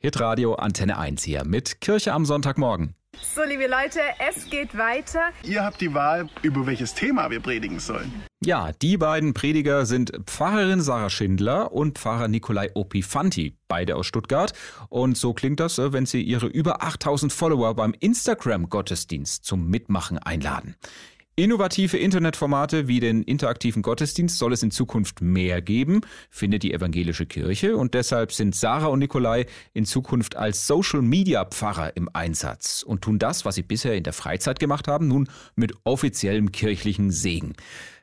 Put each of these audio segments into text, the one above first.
Hitradio Antenne 1 hier mit Kirche am Sonntagmorgen. So, liebe Leute, es geht weiter. Ihr habt die Wahl, über welches Thema wir predigen sollen. Ja, die beiden Prediger sind Pfarrerin Sarah Schindler und Pfarrer Nikolai Opifanti, beide aus Stuttgart. Und so klingt das, äh, wenn sie ihre über 8000 Follower beim Instagram-Gottesdienst zum Mitmachen einladen. Innovative Internetformate wie den interaktiven Gottesdienst soll es in Zukunft mehr geben, findet die evangelische Kirche und deshalb sind Sarah und Nikolai in Zukunft als Social Media Pfarrer im Einsatz und tun das, was sie bisher in der Freizeit gemacht haben, nun mit offiziellem kirchlichen Segen.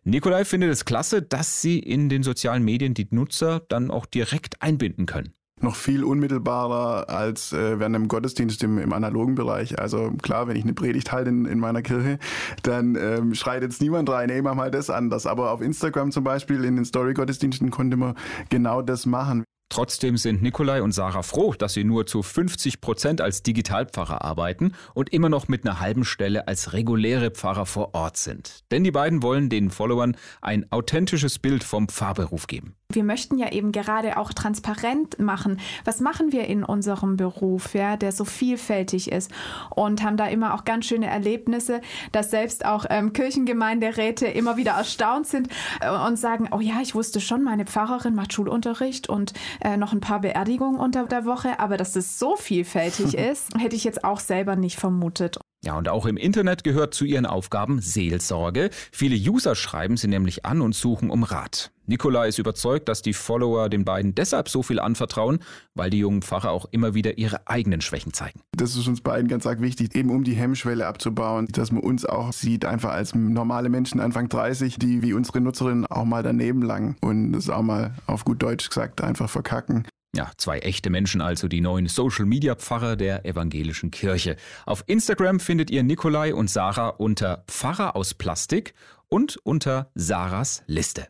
Nikolai findet es klasse, dass sie in den sozialen Medien die Nutzer dann auch direkt einbinden können noch viel unmittelbarer als äh, während einem Gottesdienst im, im analogen Bereich. Also klar, wenn ich eine Predigt halte in, in meiner Kirche, dann ähm, schreit jetzt niemand rein, ey, mach mal das anders. Aber auf Instagram zum Beispiel in den Story-Gottesdiensten konnte man genau das machen. Trotzdem sind Nikolai und Sarah froh, dass sie nur zu 50 Prozent als Digitalpfarrer arbeiten und immer noch mit einer halben Stelle als reguläre Pfarrer vor Ort sind. Denn die beiden wollen den Followern ein authentisches Bild vom Pfarrberuf geben. Wir möchten ja eben gerade auch transparent machen, was machen wir in unserem Beruf, ja, der so vielfältig ist? Und haben da immer auch ganz schöne Erlebnisse, dass selbst auch ähm, Kirchengemeinderäte immer wieder erstaunt sind äh, und sagen, oh ja, ich wusste schon, meine Pfarrerin macht Schulunterricht und äh, noch ein paar Beerdigungen unter der Woche, aber dass es so vielfältig ist, hätte ich jetzt auch selber nicht vermutet. Ja, und auch im Internet gehört zu ihren Aufgaben Seelsorge. Viele User schreiben sie nämlich an und suchen um Rat. Nikolai ist überzeugt, dass die Follower den beiden deshalb so viel anvertrauen, weil die jungen Pfarrer auch immer wieder ihre eigenen Schwächen zeigen. Das ist uns beiden ganz arg wichtig, eben um die Hemmschwelle abzubauen, dass man uns auch sieht, einfach als normale Menschen Anfang 30, die wie unsere Nutzerinnen auch mal daneben langen und das auch mal auf gut Deutsch gesagt einfach verkacken. Ja, zwei echte Menschen also, die neuen Social-Media-Pfarrer der evangelischen Kirche. Auf Instagram findet ihr Nikolai und Sarah unter Pfarrer aus Plastik und unter Sarahs Liste.